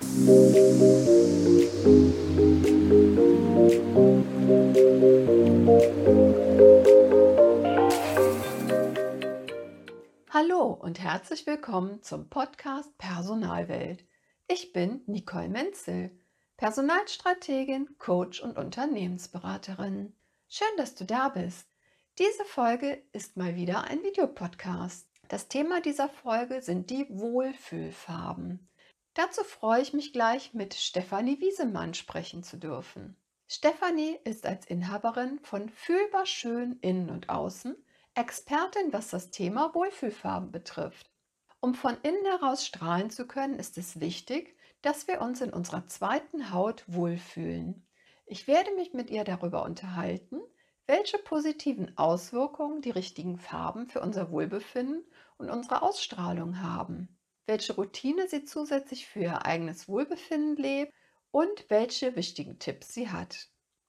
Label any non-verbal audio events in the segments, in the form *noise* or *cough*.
Hallo und herzlich willkommen zum Podcast Personalwelt. Ich bin Nicole Menzel, Personalstrategin, Coach und Unternehmensberaterin. Schön, dass du da bist. Diese Folge ist mal wieder ein Videopodcast. Das Thema dieser Folge sind die Wohlfühlfarben. Dazu freue ich mich gleich mit Stefanie Wiesemann sprechen zu dürfen. Stefanie ist als Inhaberin von Fühlbar Schön innen und außen Expertin, was das Thema Wohlfühlfarben betrifft. Um von innen heraus strahlen zu können, ist es wichtig, dass wir uns in unserer zweiten Haut wohlfühlen. Ich werde mich mit ihr darüber unterhalten, welche positiven Auswirkungen die richtigen Farben für unser Wohlbefinden und unsere Ausstrahlung haben, welche Routine sie zusätzlich für ihr eigenes Wohlbefinden lebt und welche wichtigen Tipps sie hat.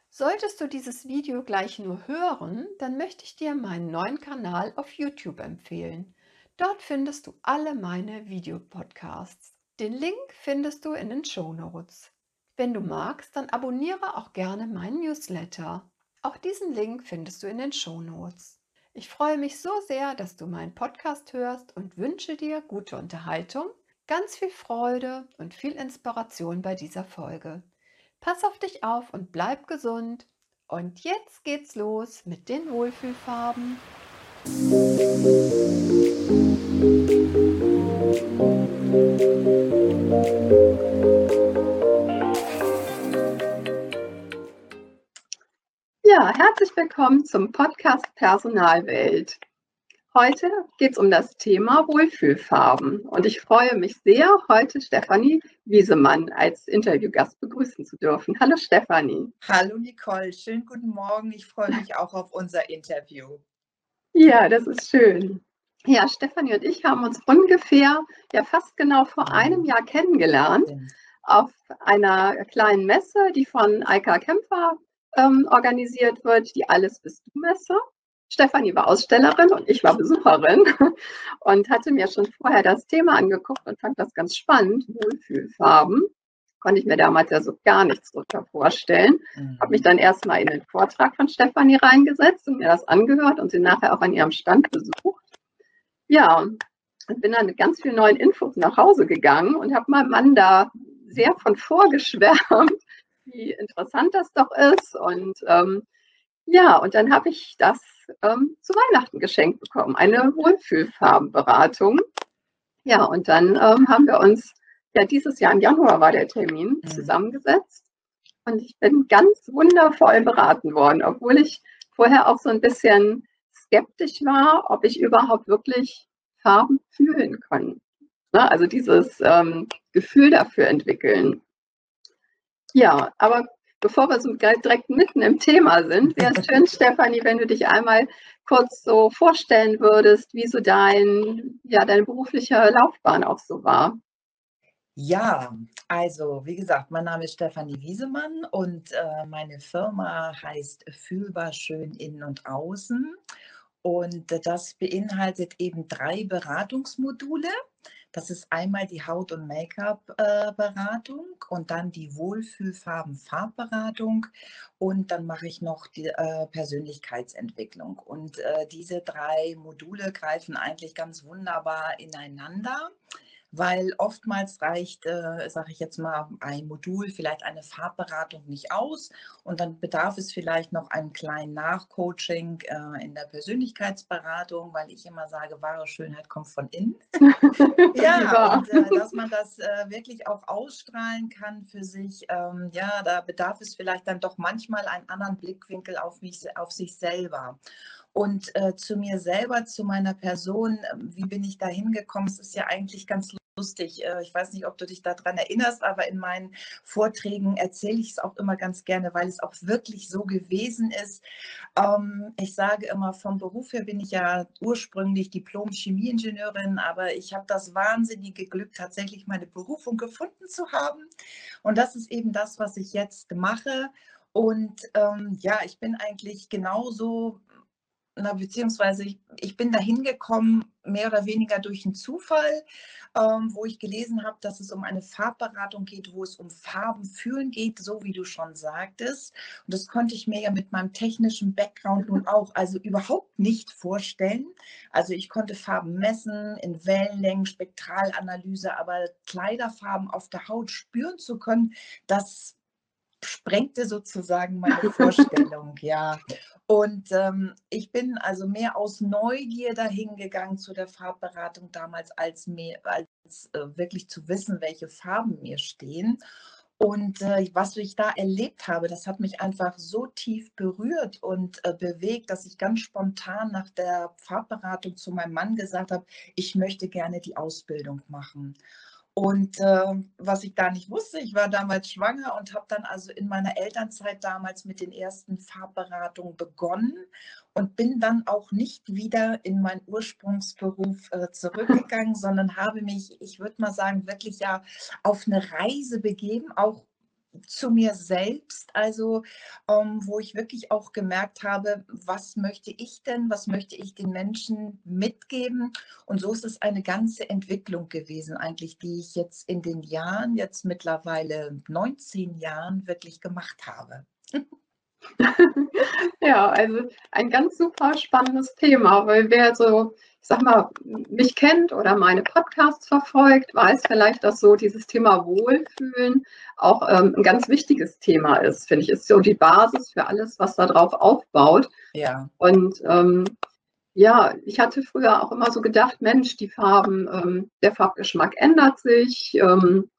Solltest du dieses Video gleich nur hören, dann möchte ich dir meinen neuen Kanal auf YouTube empfehlen. Dort findest du alle meine Videopodcasts. Den Link findest du in den Show Notes. Wenn du magst, dann abonniere auch gerne meinen Newsletter. Auch diesen Link findest du in den Show Notes. Ich freue mich so sehr, dass du meinen Podcast hörst und wünsche dir gute Unterhaltung, ganz viel Freude und viel Inspiration bei dieser Folge. Pass auf dich auf und bleib gesund. Und jetzt geht's los mit den Wohlfühlfarben. Ja, zum Podcast Personalwelt. Heute geht es um das Thema Wohlfühlfarben und ich freue mich sehr, heute Stefanie Wiesemann als Interviewgast begrüßen zu dürfen. Hallo Stefanie. Hallo Nicole, schönen guten Morgen. Ich freue mich auch auf unser Interview. Ja, das ist schön. Ja, Stefanie und ich haben uns ungefähr, ja fast genau vor einem Jahr kennengelernt auf einer kleinen Messe, die von Eika Kämpfer ähm, organisiert wird, die Alles bist du Messe. Stefanie war Ausstellerin und ich war Besucherin *laughs* und hatte mir schon vorher das Thema angeguckt und fand das ganz spannend. Wohlfühlfarben. Konnte ich mir damals ja so gar nichts drunter vorstellen. Mhm. Habe mich dann erstmal in den Vortrag von Stefanie reingesetzt und mir das angehört und sie nachher auch an ihrem Stand besucht. Ja, und bin dann mit ganz vielen neuen Infos nach Hause gegangen und habe meinem Mann da sehr von vorgeschwärmt, wie interessant das doch ist. Und ähm, ja, und dann habe ich das ähm, zu Weihnachten geschenkt bekommen, eine Wohlfühlfarbenberatung. Ja, und dann ähm, haben wir uns, ja, dieses Jahr im Januar war der Termin, mhm. zusammengesetzt. Und ich bin ganz wundervoll beraten worden, obwohl ich vorher auch so ein bisschen skeptisch war, ob ich überhaupt wirklich Farben fühlen kann. Ne? Also dieses ähm, Gefühl dafür entwickeln. Ja, aber bevor wir so direkt mitten im Thema sind, wäre es *laughs* schön, Stefanie, wenn du dich einmal kurz so vorstellen würdest, wie so dein, ja, deine berufliche Laufbahn auch so war. Ja, also wie gesagt, mein Name ist Stefanie Wiesemann und äh, meine Firma heißt Fühlbar Schön Innen und Außen. Und das beinhaltet eben drei Beratungsmodule. Das ist einmal die Haut- und Make-up-Beratung und dann die Wohlfühlfarben-Farbberatung und dann mache ich noch die äh, Persönlichkeitsentwicklung. Und äh, diese drei Module greifen eigentlich ganz wunderbar ineinander weil oftmals reicht, äh, sage ich jetzt mal, ein Modul, vielleicht eine Farbberatung nicht aus und dann bedarf es vielleicht noch einem kleinen Nachcoaching äh, in der Persönlichkeitsberatung, weil ich immer sage, wahre Schönheit kommt von innen. *laughs* ja, und äh, dass man das äh, wirklich auch ausstrahlen kann für sich, ähm, ja, da bedarf es vielleicht dann doch manchmal einen anderen Blickwinkel auf, mich, auf sich selber. Und äh, zu mir selber, zu meiner Person, ähm, wie bin ich da hingekommen? Es ist ja eigentlich ganz lustig. Äh, ich weiß nicht, ob du dich daran erinnerst, aber in meinen Vorträgen erzähle ich es auch immer ganz gerne, weil es auch wirklich so gewesen ist. Ähm, ich sage immer, vom Beruf her bin ich ja ursprünglich Diplom-Chemieingenieurin, aber ich habe das wahnsinnige Glück, tatsächlich meine Berufung gefunden zu haben. Und das ist eben das, was ich jetzt mache. Und ähm, ja, ich bin eigentlich genauso na, beziehungsweise ich, ich bin da hingekommen, mehr oder weniger durch einen Zufall, ähm, wo ich gelesen habe, dass es um eine Farbberatung geht, wo es um Farben fühlen geht, so wie du schon sagtest. Und das konnte ich mir ja mit meinem technischen Background nun auch also überhaupt nicht vorstellen. Also ich konnte Farben messen in Wellenlängen, Spektralanalyse, aber Kleiderfarben auf der Haut spüren zu können, das sprengte sozusagen meine Vorstellung, ja. Und ähm, ich bin also mehr aus Neugier dahin gegangen zu der Farbberatung damals, als, mehr, als äh, wirklich zu wissen, welche Farben mir stehen. Und äh, was ich da erlebt habe, das hat mich einfach so tief berührt und äh, bewegt, dass ich ganz spontan nach der Farbberatung zu meinem Mann gesagt habe, ich möchte gerne die Ausbildung machen. Und äh, was ich da nicht wusste, ich war damals schwanger und habe dann also in meiner Elternzeit damals mit den ersten Farbberatungen begonnen und bin dann auch nicht wieder in meinen Ursprungsberuf äh, *laughs* zurückgegangen, sondern habe mich, ich würde mal sagen, wirklich ja auf eine Reise begeben, auch zu mir selbst, also ähm, wo ich wirklich auch gemerkt habe, was möchte ich denn, was möchte ich den Menschen mitgeben. Und so ist es eine ganze Entwicklung gewesen, eigentlich, die ich jetzt in den Jahren, jetzt mittlerweile 19 Jahren, wirklich gemacht habe. *laughs* *laughs* ja, also ein ganz super spannendes Thema, weil wer so ich sag mal, mich kennt oder meine Podcasts verfolgt, weiß vielleicht, dass so dieses Thema Wohlfühlen auch ähm, ein ganz wichtiges Thema ist, finde ich. Ist so die Basis für alles, was darauf aufbaut. Ja. Und ähm, ja, ich hatte früher auch immer so gedacht, Mensch, die Farben, ähm, der Farbgeschmack ändert sich. Ähm,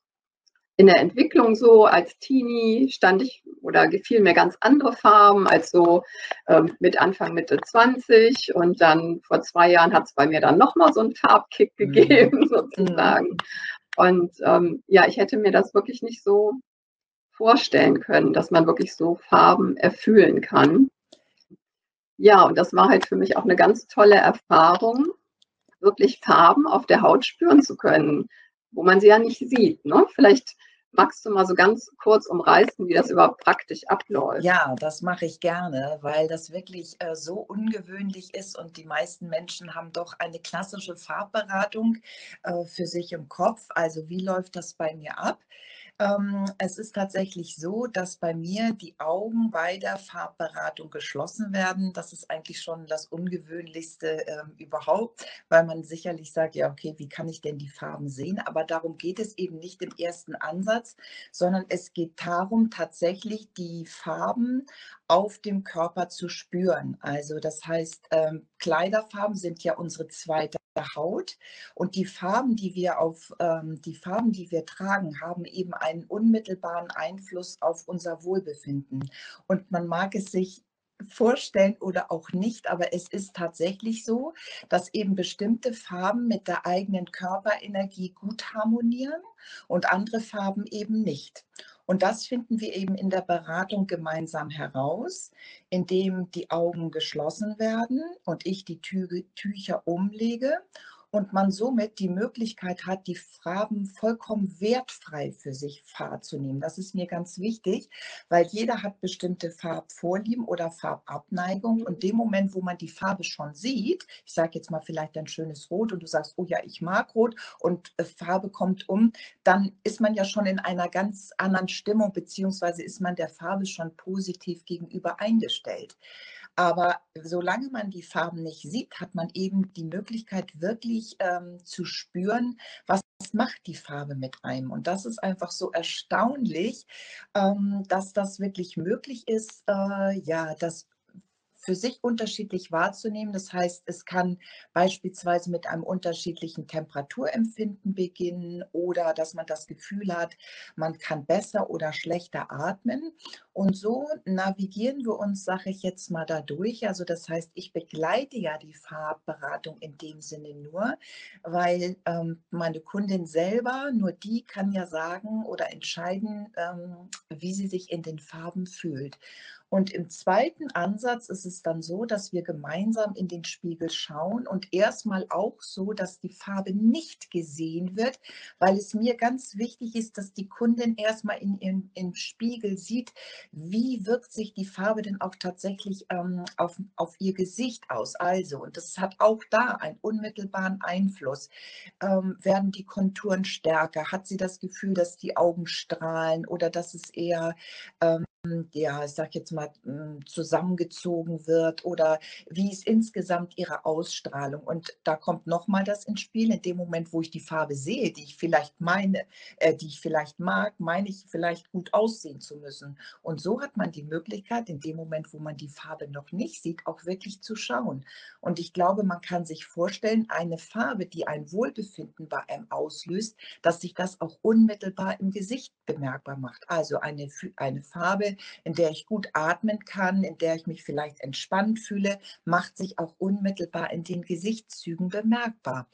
in der Entwicklung so. Als Teenie stand ich oder gefielen mir ganz andere Farben als so ähm, mit Anfang, Mitte 20. Und dann vor zwei Jahren hat es bei mir dann nochmal so einen Farbkick mhm. gegeben, *laughs* mhm. sozusagen. Und ähm, ja, ich hätte mir das wirklich nicht so vorstellen können, dass man wirklich so Farben erfüllen kann. Ja, und das war halt für mich auch eine ganz tolle Erfahrung, wirklich Farben auf der Haut spüren zu können, wo man sie ja nicht sieht. Ne? Vielleicht Magst du mal so ganz kurz umreißen, wie das überhaupt praktisch abläuft? Ja, das mache ich gerne, weil das wirklich äh, so ungewöhnlich ist und die meisten Menschen haben doch eine klassische Farbberatung äh, für sich im Kopf. Also wie läuft das bei mir ab? Ähm, es ist tatsächlich so, dass bei mir die Augen bei der Farbberatung geschlossen werden. Das ist eigentlich schon das Ungewöhnlichste ähm, überhaupt, weil man sicherlich sagt, ja, okay, wie kann ich denn die Farben sehen? Aber darum geht es eben nicht im ersten Ansatz, sondern es geht darum, tatsächlich die Farben auf dem Körper zu spüren. Also das heißt, ähm, Kleiderfarben sind ja unsere zweite Haut und die Farben, die wir auf ähm, die Farben, die wir tragen, haben eben einen unmittelbaren Einfluss auf unser Wohlbefinden. Und man mag es sich vorstellen oder auch nicht, aber es ist tatsächlich so, dass eben bestimmte Farben mit der eigenen Körperenergie gut harmonieren und andere Farben eben nicht. Und das finden wir eben in der Beratung gemeinsam heraus, indem die Augen geschlossen werden und ich die Tü Tücher umlege und man somit die Möglichkeit hat, die Farben vollkommen wertfrei für sich wahrzunehmen. Das ist mir ganz wichtig, weil jeder hat bestimmte Farbvorlieben oder Farbabneigung und dem Moment, wo man die Farbe schon sieht, ich sage jetzt mal vielleicht ein schönes Rot und du sagst, oh ja, ich mag Rot und äh, Farbe kommt um, dann ist man ja schon in einer ganz anderen Stimmung, beziehungsweise ist man der Farbe schon positiv gegenüber eingestellt. Aber solange man die Farben nicht sieht, hat man eben die Möglichkeit, wirklich ähm, zu spüren, was macht die Farbe mit einem. Und das ist einfach so erstaunlich, ähm, dass das wirklich möglich ist, äh, ja, dass für sich unterschiedlich wahrzunehmen. Das heißt, es kann beispielsweise mit einem unterschiedlichen Temperaturempfinden beginnen oder dass man das Gefühl hat, man kann besser oder schlechter atmen. Und so navigieren wir uns, sage ich jetzt mal, dadurch. Also das heißt, ich begleite ja die Farbberatung in dem Sinne nur, weil ähm, meine Kundin selber, nur die kann ja sagen oder entscheiden, ähm, wie sie sich in den Farben fühlt. Und im zweiten Ansatz ist es dann so, dass wir gemeinsam in den Spiegel schauen und erstmal auch so, dass die Farbe nicht gesehen wird, weil es mir ganz wichtig ist, dass die Kundin erstmal in ihrem im Spiegel sieht, wie wirkt sich die Farbe denn auch tatsächlich ähm, auf, auf ihr Gesicht aus. Also, und das hat auch da einen unmittelbaren Einfluss. Ähm, werden die Konturen stärker? Hat sie das Gefühl, dass die Augen strahlen oder dass es eher ähm, ja, ich sage jetzt mal, hm, zusammengezogen wird oder wie ist insgesamt ihre Ausstrahlung. Und da kommt nochmal das ins Spiel. In dem Moment, wo ich die Farbe sehe, die ich vielleicht meine, äh, die ich vielleicht mag, meine ich vielleicht gut aussehen zu müssen. Und so hat man die Möglichkeit, in dem Moment, wo man die Farbe noch nicht sieht, auch wirklich zu schauen. Und ich glaube, man kann sich vorstellen, eine Farbe, die ein Wohlbefinden bei einem auslöst, dass sich das auch unmittelbar im Gesicht bemerkbar macht. Also eine, eine Farbe, in der ich gut atmen kann, in der ich mich vielleicht entspannt fühle, macht sich auch unmittelbar in den Gesichtszügen bemerkbar.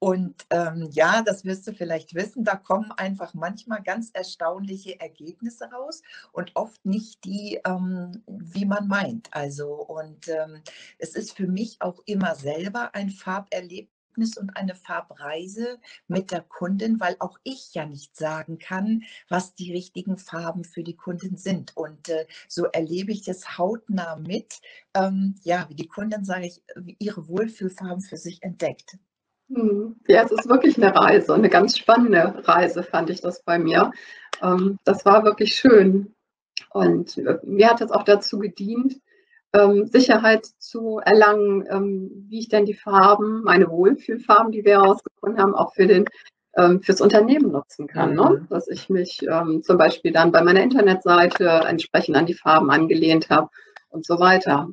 Und ähm, ja, das wirst du vielleicht wissen, da kommen einfach manchmal ganz erstaunliche Ergebnisse raus und oft nicht die, ähm, wie man meint. Also, und ähm, es ist für mich auch immer selber ein Farberlebnis Erlebnis und eine Farbreise mit der Kundin, weil auch ich ja nicht sagen kann, was die richtigen Farben für die Kundin sind. Und äh, so erlebe ich das hautnah mit, ähm, ja, wie die Kundin, sage ich, ihre Wohlfühlfarben für sich entdeckt. Hm. Ja, es ist wirklich eine Reise, eine ganz spannende Reise fand ich das bei mir. Ähm, das war wirklich schön. Und äh, mir hat es auch dazu gedient, ähm, Sicherheit zu erlangen, ähm, wie ich denn die Farben, meine Wohlfühlfarben, die wir herausgefunden haben, auch für den ähm, fürs Unternehmen nutzen kann. Ne? Mhm. Ne? Dass ich mich ähm, zum Beispiel dann bei meiner Internetseite entsprechend an die Farben angelehnt habe und so weiter.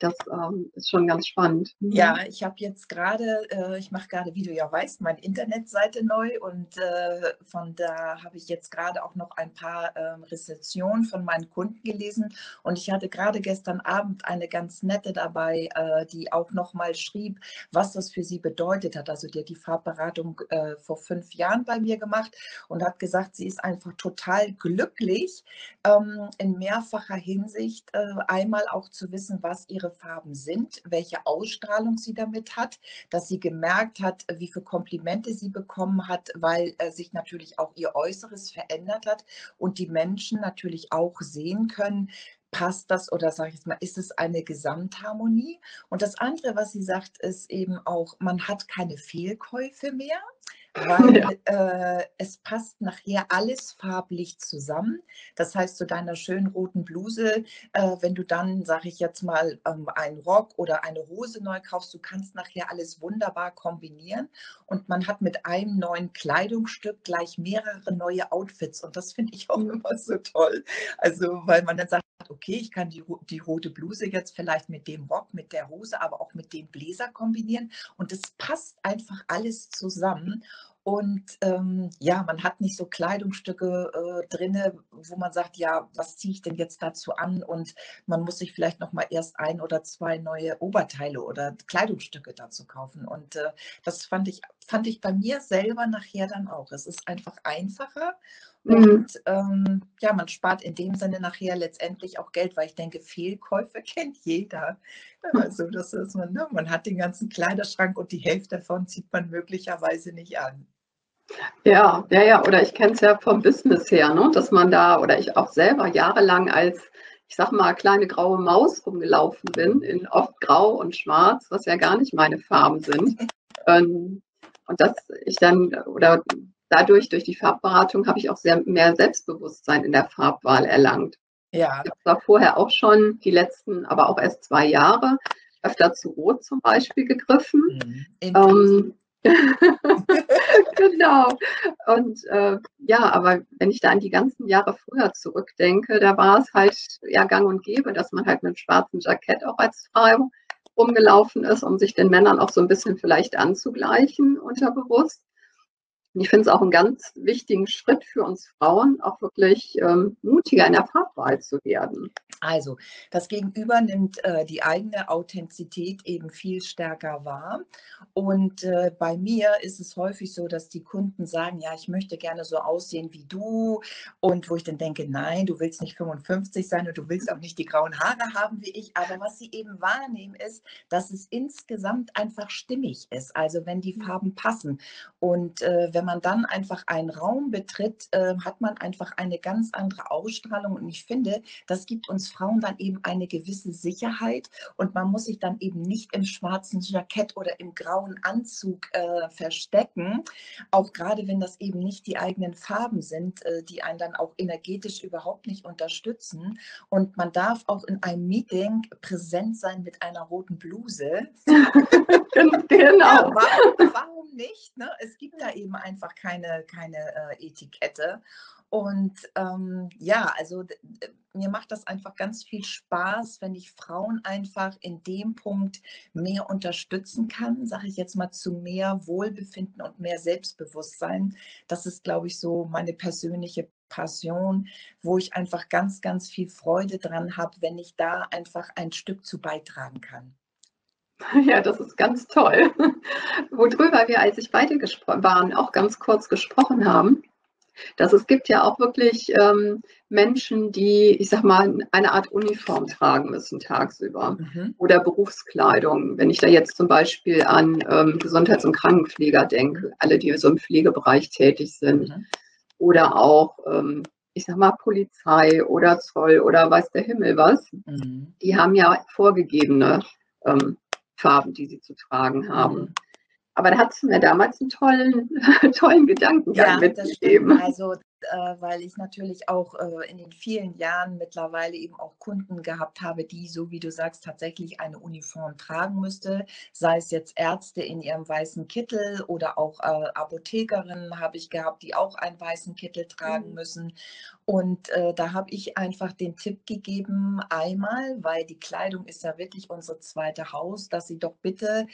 Das ähm, ist schon ganz spannend. Mhm. Ja, ich habe jetzt gerade, äh, ich mache gerade, wie du ja weißt, meine Internetseite neu und äh, von da habe ich jetzt gerade auch noch ein paar äh, Rezensionen von meinen Kunden gelesen und ich hatte gerade gestern Abend eine ganz nette dabei, äh, die auch nochmal schrieb, was das für sie bedeutet hat. Also die hat die Farbberatung äh, vor fünf Jahren bei mir gemacht und hat gesagt, sie ist einfach total glücklich ähm, in mehrfacher Hinsicht, äh, einmal auch zu wissen, was ihre ihre Farben sind, welche Ausstrahlung sie damit hat, dass sie gemerkt hat, wie viele Komplimente sie bekommen hat, weil äh, sich natürlich auch ihr Äußeres verändert hat und die Menschen natürlich auch sehen können, passt das oder sage ich jetzt mal, ist es eine Gesamtharmonie? Und das andere, was sie sagt, ist eben auch, man hat keine Fehlkäufe mehr weil ja. äh, es passt nachher alles farblich zusammen. Das heißt, zu deiner schönen roten Bluse, äh, wenn du dann, sage ich jetzt mal, ähm, einen Rock oder eine Hose neu kaufst, du kannst nachher alles wunderbar kombinieren und man hat mit einem neuen Kleidungsstück gleich mehrere neue Outfits und das finde ich auch mhm. immer so toll. Also, weil man dann sagt, okay, ich kann die, die rote Bluse jetzt vielleicht mit dem Rock, mit der Hose, aber auch mit dem Bläser kombinieren und es passt einfach alles zusammen. Und ähm, ja, man hat nicht so Kleidungsstücke äh, drinne, wo man sagt, ja, was ziehe ich denn jetzt dazu an? Und man muss sich vielleicht noch mal erst ein oder zwei neue Oberteile oder Kleidungsstücke dazu kaufen. Und äh, das fand ich, fand ich bei mir selber nachher dann auch. Es ist einfach einfacher. Und ähm, ja, man spart in dem Sinne nachher letztendlich auch Geld, weil ich denke, Fehlkäufe *laughs* kennt jeder. Also das ist man, ne? man hat den ganzen Kleiderschrank und die Hälfte davon zieht man möglicherweise nicht an. Ja, ja, ja, oder ich kenne es ja vom Business her, ne? dass man da, oder ich auch selber jahrelang als, ich sag mal, kleine graue Maus rumgelaufen bin, in oft grau und schwarz, was ja gar nicht meine Farben sind. *laughs* Ähm, und dass ich dann, oder dadurch, durch die Farbberatung, habe ich auch sehr mehr Selbstbewusstsein in der Farbwahl erlangt. Ja. Ich habe vorher auch schon die letzten, aber auch erst zwei Jahre öfter zu Rot zum Beispiel gegriffen. Mhm. Ähm, *laughs* genau. Und äh, ja, aber wenn ich da an die ganzen Jahre früher zurückdenke, da war es halt ja gang und gäbe, dass man halt mit einem schwarzen Jackett auch als Frau rumgelaufen ist, um sich den Männern auch so ein bisschen vielleicht anzugleichen unterbewusst. Ich finde es auch einen ganz wichtigen Schritt für uns Frauen, auch wirklich ähm, mutiger in der Farbwahl zu werden. Also, das Gegenüber nimmt äh, die eigene Authentizität eben viel stärker wahr. Und äh, bei mir ist es häufig so, dass die Kunden sagen, ja, ich möchte gerne so aussehen wie du. Und wo ich dann denke, nein, du willst nicht 55 sein und du willst auch nicht die grauen Haare haben wie ich. Aber was sie eben wahrnehmen, ist, dass es insgesamt einfach stimmig ist. Also wenn die mhm. Farben passen. Und äh, wenn man dann einfach einen Raum betritt, äh, hat man einfach eine ganz andere Ausstrahlung. Und ich finde, das gibt uns Frauen dann eben eine gewisse Sicherheit und man muss sich dann eben nicht im schwarzen Jackett oder im grauen Anzug äh, verstecken, auch gerade wenn das eben nicht die eigenen Farben sind, äh, die einen dann auch energetisch überhaupt nicht unterstützen. Und man darf auch in einem Meeting präsent sein mit einer roten Bluse. *laughs* genau. Ja, warum, warum, nicht? Ne? Es gibt da eben einfach keine, keine äh, Etikette. Und ähm, ja, also mir macht das einfach ganz viel Spaß, wenn ich Frauen einfach in dem Punkt mehr unterstützen kann, sage ich jetzt mal zu mehr Wohlbefinden und mehr Selbstbewusstsein. Das ist, glaube ich, so meine persönliche Passion, wo ich einfach ganz, ganz viel Freude dran habe, wenn ich da einfach ein Stück zu beitragen kann. *laughs* Ja, das ist ganz toll. *laughs* Worüber wir, als ich beide waren, auch ganz kurz gesprochen haben, dass es gibt ja auch wirklich ähm, Menschen, die, ich sag mal, eine Art Uniform tragen müssen tagsüber mhm. oder Berufskleidung. Wenn ich da jetzt zum Beispiel an ähm, Gesundheits- und Krankenpfleger denke, alle, die so im Pflegebereich tätig sind, mhm. oder auch, ähm, ich sag mal, Polizei oder Zoll oder weiß der Himmel was, mhm. die haben ja vorgegebene ähm, Farben, die sie zu tragen haben. Mhm. Aber da hat es mir damals einen tollen, *laughs* tollen Gedankengang ja, mitgegeben. Also weil ich natürlich auch äh, in den vielen Jahren mittlerweile eben auch Kunden gehabt habe, die, so wie du sagst, tatsächlich eine Uniform tragen müsste, sei es jetzt Ärzte in ihrem weißen Kittel oder auch äh, Apothekerinnen habe ich gehabt, die auch einen weißen Kittel tragen mhm. müssen. Und äh, da habe ich einfach den Tipp gegeben, einmal, weil die Kleidung ist ja wirklich unser zweites Haus, dass sie doch bitte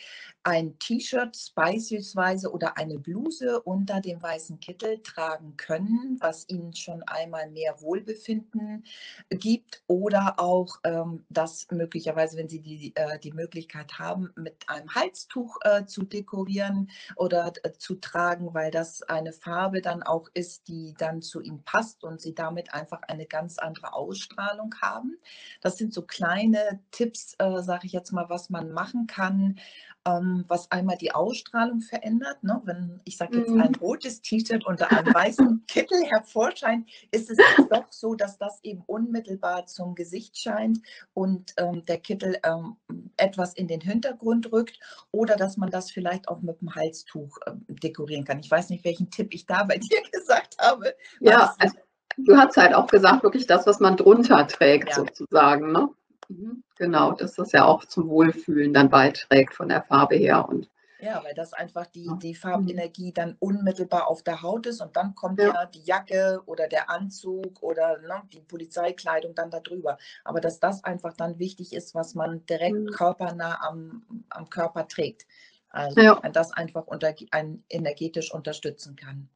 ein T-Shirt beispielsweise oder eine Bluse unter dem weißen Kittel tragen können, was ihnen schon einmal mehr Wohlbefinden gibt oder auch ähm, das möglicherweise, wenn sie die, äh, die Möglichkeit haben, mit einem Halstuch äh, zu dekorieren oder äh, zu tragen, weil das eine Farbe dann auch ist, die dann zu ihnen passt und sie damit einfach eine ganz andere Ausstrahlung haben. Das sind so kleine Tipps, äh, sage ich jetzt mal, was man machen kann, ähm, was einmal die Ausstrahlung verändert. Ne? Wenn ich sage jetzt ein mhm. rotes T-Shirt unter einem weißen *laughs* Kittel hervorscheint, ist es doch so, dass das eben unmittelbar zum Gesicht scheint und ähm, der Kittel ähm, etwas in den Hintergrund rückt oder dass man das vielleicht auch mit dem Halstuch ähm, dekorieren kann. Ich weiß nicht, welchen Tipp ich da bei *laughs* dir gesagt habe. Ja, also, du hast halt auch gesagt, wirklich das, was man drunter trägt, ja. sozusagen. Ne? Mhm. Genau, dass das ja auch zum Wohlfühlen dann beiträgt von der Farbe her. Und ja, weil das einfach die, die Farbenergie dann unmittelbar auf der Haut ist und dann kommt ja, ja die Jacke oder der Anzug oder ne, die Polizeikleidung dann darüber. Aber dass das einfach dann wichtig ist, was man direkt mhm. körpernah am, am Körper trägt. Also ja. das einfach unter, ein, energetisch unterstützen kann.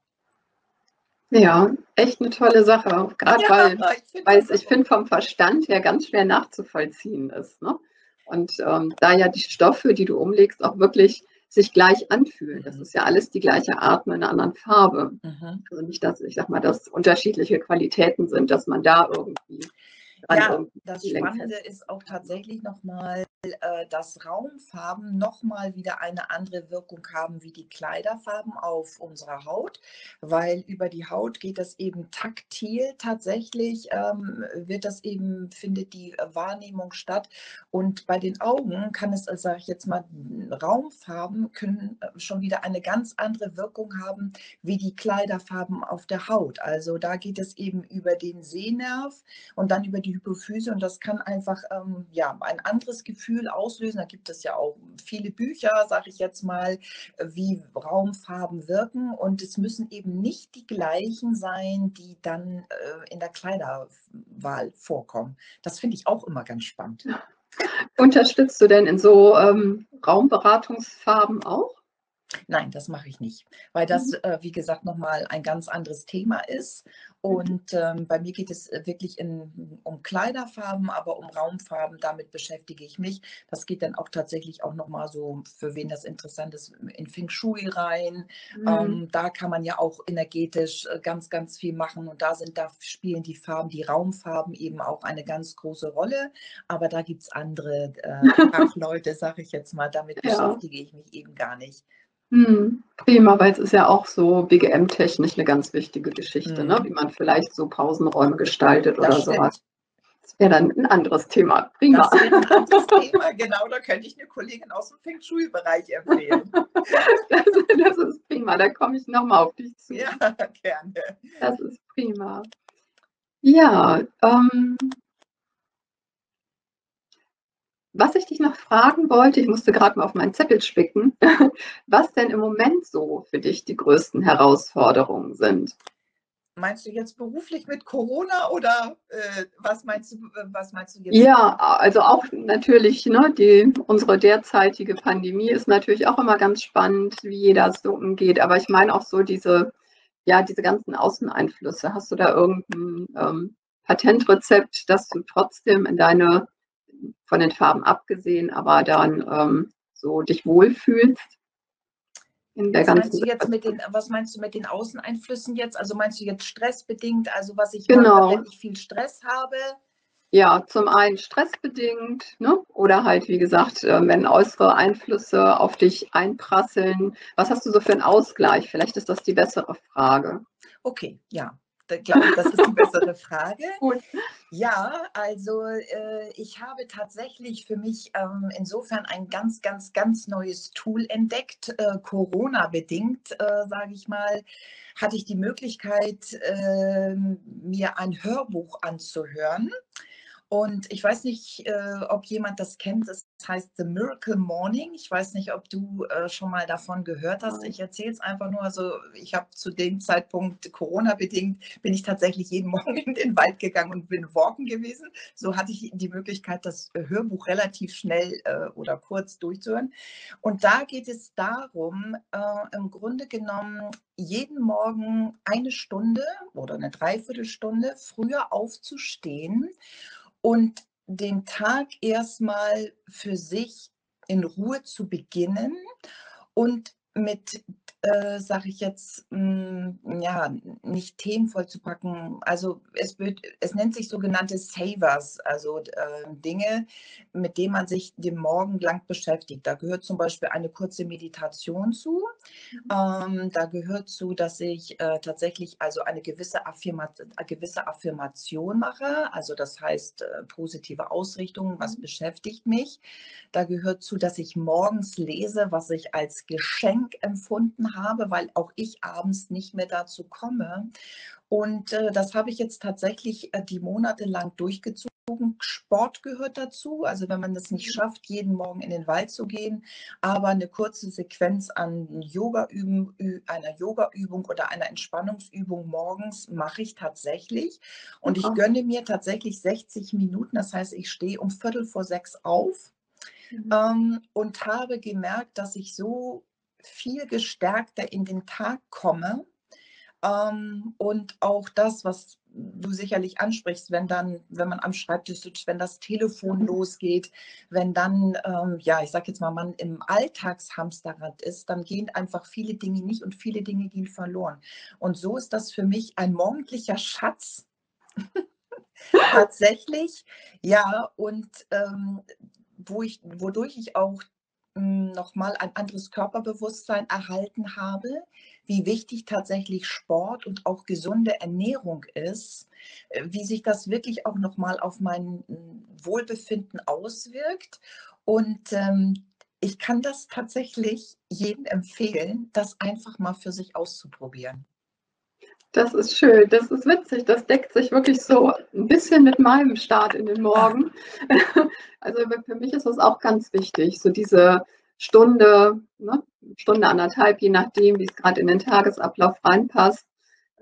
Ja, echt eine tolle Sache. Gerade ja, weil, weil ich finde, vom Verstand her ganz schwer nachzuvollziehen ist. Ne? Und ähm, da ja die Stoffe, die du umlegst, auch wirklich sich gleich anfühlen. Das mhm. ist ja alles die gleiche Art, nur in einer anderen Farbe. Mhm. Also nicht, dass ich sag mal, dass unterschiedliche Qualitäten sind, dass man da irgendwie. Ja, das Spannende ist auch tatsächlich nochmal äh, dass Raumfarben nochmal wieder eine andere Wirkung haben wie die Kleiderfarben auf unserer Haut, weil über die Haut geht das eben taktil tatsächlich, ähm, wird das eben, findet die Wahrnehmung statt. Und bei den Augen kann es, also sage ich jetzt mal, Raumfarben können äh, schon wieder eine ganz andere Wirkung haben wie die Kleiderfarben auf der Haut. Also da geht es eben über den Sehnerv und dann über die Hypophyse und das kann einfach ähm, ja, ein anderes Gefühl auslösen. Da gibt es ja auch viele Bücher, sage ich jetzt mal, wie Raumfarben wirken. Und es müssen eben nicht die gleichen sein, die dann äh, in der Kleiderwahl vorkommen. Das finde ich auch immer ganz spannend. *laughs* Unterstützt du denn in so ähm, Raumberatungsfarben auch? Nein, das mache ich nicht, weil das, mhm. äh, wie gesagt, nochmal ein ganz anderes Thema ist. Mhm. Und ähm, bei mir geht es äh, wirklich in, um Kleiderfarben, aber um Raumfarben, damit beschäftige ich mich. Das geht dann auch tatsächlich auch nochmal so, für wen das interessant ist, in Feng Shui rein. Mhm. Ähm, da kann man ja auch energetisch äh, ganz, ganz viel machen. Und da sind, da spielen die Farben, die Raumfarben eben auch eine ganz große Rolle. Aber da gibt es andere äh, *laughs* Fachleute, sage ich jetzt mal, damit ja. beschäftige ich mich eben gar nicht. Hm, prima, weil es ist ja auch so BGM-technisch eine ganz wichtige Geschichte, ne? wie man vielleicht so Pausenräume gestaltet oder sowas. Das wäre dann ein anderes Thema. Prima. Das wäre ein *laughs* anderes Thema, genau. Da könnte ich eine Kollegin aus dem Feng Shui-Bereich empfehlen. *laughs* Das, das ist prima. Da komme ich nochmal auf dich zu. Ja, *laughs* gerne. Das ist prima. Ja, ähm, was ich dich noch fragen wollte, ich musste gerade mal auf meinen Zettel spicken, *laughs* was denn im Moment so für dich die größten Herausforderungen sind. Meinst du jetzt beruflich mit Corona oder äh, was meinst du, was meinst du jetzt? Ja, also auch natürlich, ne, die, unsere derzeitige Pandemie ist natürlich auch immer ganz spannend, wie jeder so umgeht. Aber ich meine auch so diese, ja, diese ganzen Außeneinflüsse. Hast du da irgendein ähm, Patentrezept, dass du trotzdem in deine von den Farben abgesehen, aber dann ähm, so dich wohlfühlst. In der was, ganzen meinst du jetzt mit den, was meinst du mit den Außeneinflüssen jetzt? Also meinst du jetzt stressbedingt, also was ich genau. mache, wenn ich viel Stress habe? Ja, zum einen stressbedingt, ne? oder halt, wie gesagt, äh, wenn äußere Einflüsse auf dich einprasseln. Was hast du so für einen Ausgleich? Vielleicht ist das die bessere Frage. Okay, ja glaube ich, das ist die bessere *laughs* Frage. Gut. Ja, also äh, ich habe tatsächlich für mich ähm, insofern ein ganz, ganz, ganz neues Tool entdeckt, äh, Corona-bedingt, äh, sage ich mal, hatte ich die Möglichkeit, ähm, mir ein Hörbuch anzuhören. Und ich weiß nicht, äh, ob jemand das kennt. Es heißt The Miracle Morning. Ich weiß nicht, ob du äh, schon mal davon gehört hast. Ich erzähle es einfach nur. Also ich habe zu dem Zeitpunkt Corona-bedingt, bin ich tatsächlich jeden *laughs* Morgen in den Wald gegangen und bin walken gewesen. So hatte ich die Möglichkeit, das Hörbuch relativ schnell äh, oder kurz durchzuhören. Und da geht es darum, äh, im Grunde genommen jeden Morgen eine Stunde oder eine Dreiviertelstunde früher aufzustehen und den Tag erstmal für sich in Ruhe zu beginnen und mit äh, sage ich jetzt, mh, hm, ja, nicht Themen vollzupacken. Also es, wird, es nennt sich sogenannte Savers, also äh, Dinge, mit denen man sich den Morgen lang beschäftigt. Da gehört zum Beispiel eine kurze Meditation zu. Mhm. Ähm, da gehört zu, dass ich äh, tatsächlich also eine gewisse, Affirma eine gewisse Affirmation mache. Also das heißt äh, positive Ausrichtung, was mhm. beschäftigt mich. Da gehört zu, dass ich morgens lese, was ich als Geschenk empfunden habe, weil auch ich abends nicht mehr dazu komme. Und äh, das habe ich jetzt tatsächlich äh, die Monate lang durchgezogen. Sport gehört dazu, also wenn man es nicht mhm. schafft, jeden Morgen in den Wald zu gehen, aber eine kurze Sequenz an Yoga üben, einer Yoga-Übung oder einer Entspannungsübung morgens mache ich tatsächlich. Und ich gönne mir tatsächlich 60 Minuten. Das heißt, ich stehe um Viertel vor sechs auf mhm. ähm, und habe gemerkt, dass ich so viel gestärkter in den Tag komme. Ähm, und auch das, was du sicherlich ansprichst, wenn dann, wenn man am Schreibtisch sitzt, wenn das Telefon losgeht, wenn dann, ähm, ja, ich sage jetzt mal, man im Alltagshamsterrad ist, dann gehen einfach viele Dinge nicht und viele Dinge gehen verloren. Und so ist das für mich ein morgendlicher Schatz. *laughs* Tatsächlich, ja, und ähm, wo ich, wodurch ich auch nochmal ein anderes Körperbewusstsein erhalten habe, wie wichtig tatsächlich Sport und auch gesunde Ernährung ist, äh, wie sich das wirklich auch nochmal auf mein hm, Wohlbefinden auswirkt. Und ähm, ich kann das tatsächlich jedem empfehlen, das einfach mal für sich auszuprobieren. Das ist schön, das ist witzig, das deckt sich wirklich so ein bisschen mit meinem Start in den Morgen. *laughs* Also für mich ist das auch ganz wichtig, so diese Stunde, ne, Stunde anderthalb, je nachdem, wie es gerade in den Tagesablauf reinpasst.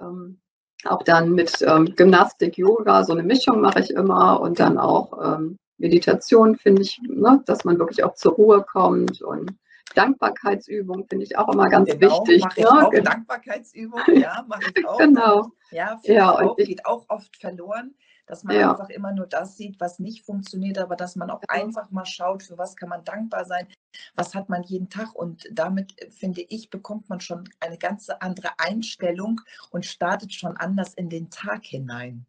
Ähm, auch dann mit ähm, Gymnastik, Yoga, so eine Mischung mache ich immer und dann auch ähm, Meditation finde ich, ne, dass man wirklich auch zur Ruhe kommt und Dankbarkeitsübung finde ich auch immer ganz Genau, wichtig. mache ich Ne? auch Gen- Dankbarkeitsübung, *laughs* ja, mache ich auch. Genau. Ja, Ja, auch, ich, geht auch oft verloren, dass man ja, einfach immer nur das sieht, was nicht funktioniert, aber dass man auch genau. einfach mal schaut, für was kann man dankbar sein, was hat man jeden Tag und damit, äh, finde ich, bekommt man schon eine ganz andere Einstellung und startet schon anders in den Tag hinein.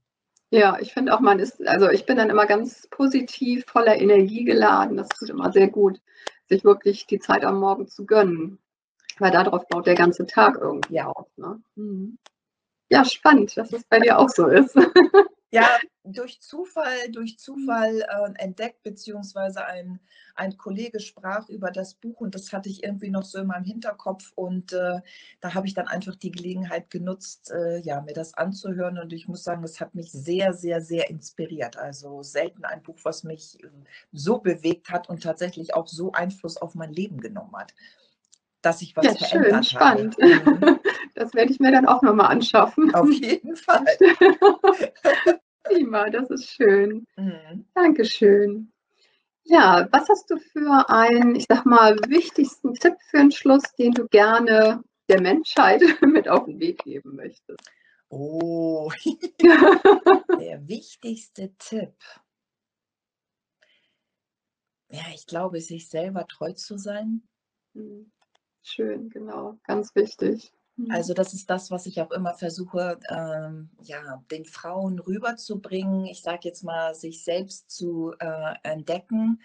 Ja, ich finde auch, man ist, also ich bin dann immer ganz positiv, voller Energie geladen. Das tut immer sehr gut, sich wirklich die Zeit am Morgen zu gönnen, weil darauf baut der ganze Tag irgendwie auf. Ne? Mhm. Ja, spannend, dass es bei dir auch so ist. *laughs* Ja, durch Zufall, durch Mhm. Zufall äh, entdeckt, beziehungsweise ein, ein Kollege sprach über das Buch und das hatte ich irgendwie noch so in meinem Hinterkopf und äh, da habe ich dann einfach die Gelegenheit genutzt, äh, ja, mir das anzuhören und ich muss sagen, es hat mich sehr, sehr, sehr inspiriert. Also selten ein Buch, was mich äh, so bewegt hat und tatsächlich auch so Einfluss auf mein Leben genommen hat, dass ich was Ja, schön, verändert habe. spannend. Mhm. *laughs* Das werde ich mir dann auch nochmal anschaffen. Auf jeden *laughs* Fall. *laughs* Prima, das ist schön. Mhm. Dankeschön. Ja, was hast du für einen, ich sag mal, wichtigsten Tipp für den Schluss, den du gerne der Menschheit *laughs* mit auf den Weg geben möchtest? Oh, *laughs* der wichtigste Tipp. Ja, ich glaube, sich selber treu zu sein. Hm, Schön, genau, ganz wichtig. Also das ist das, was ich auch immer versuche, ähm, ja, den Frauen rüberzubringen. Ich sage jetzt mal, sich selbst zu äh, entdecken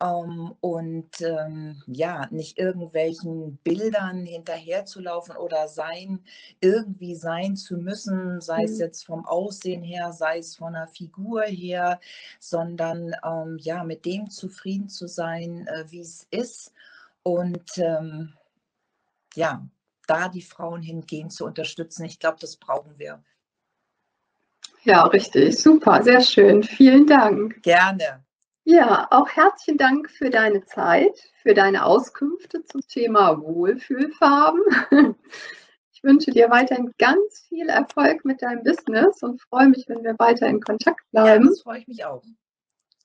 ähm, und ähm, ja, nicht irgendwelchen Bildern hinterherzulaufen oder sein, irgendwie sein zu müssen, sei es hm, jetzt vom Aussehen her, sei es von der Figur her, sondern ähm, ja, mit dem zufrieden zu sein, äh, wie es ist und ähm, ja, da die Frauen hingehen zu unterstützen. Ich glaube, das brauchen wir. Ja, richtig, super, sehr schön. Vielen Dank. Gerne. Ja, auch herzlichen Dank für deine Zeit, für deine Auskünfte zum Thema Wohlfühlfarben. *laughs* Ich wünsche dir weiterhin ganz viel Erfolg mit deinem Business und freue mich, wenn wir weiter in Kontakt Ja, bleiben. das freue ich mich auch.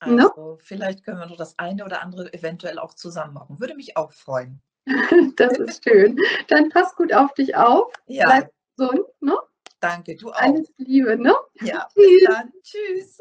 Ne? Also vielleicht können wir noch das eine oder andere eventuell auch zusammen machen. Würde mich auch freuen. *laughs* Das ist schön. Dann pass gut auf dich auf. Ja. Bleib gesund, ne? Danke, du auch. Alles Liebe, ne? Ja, *laughs* bis dann. Tschüss.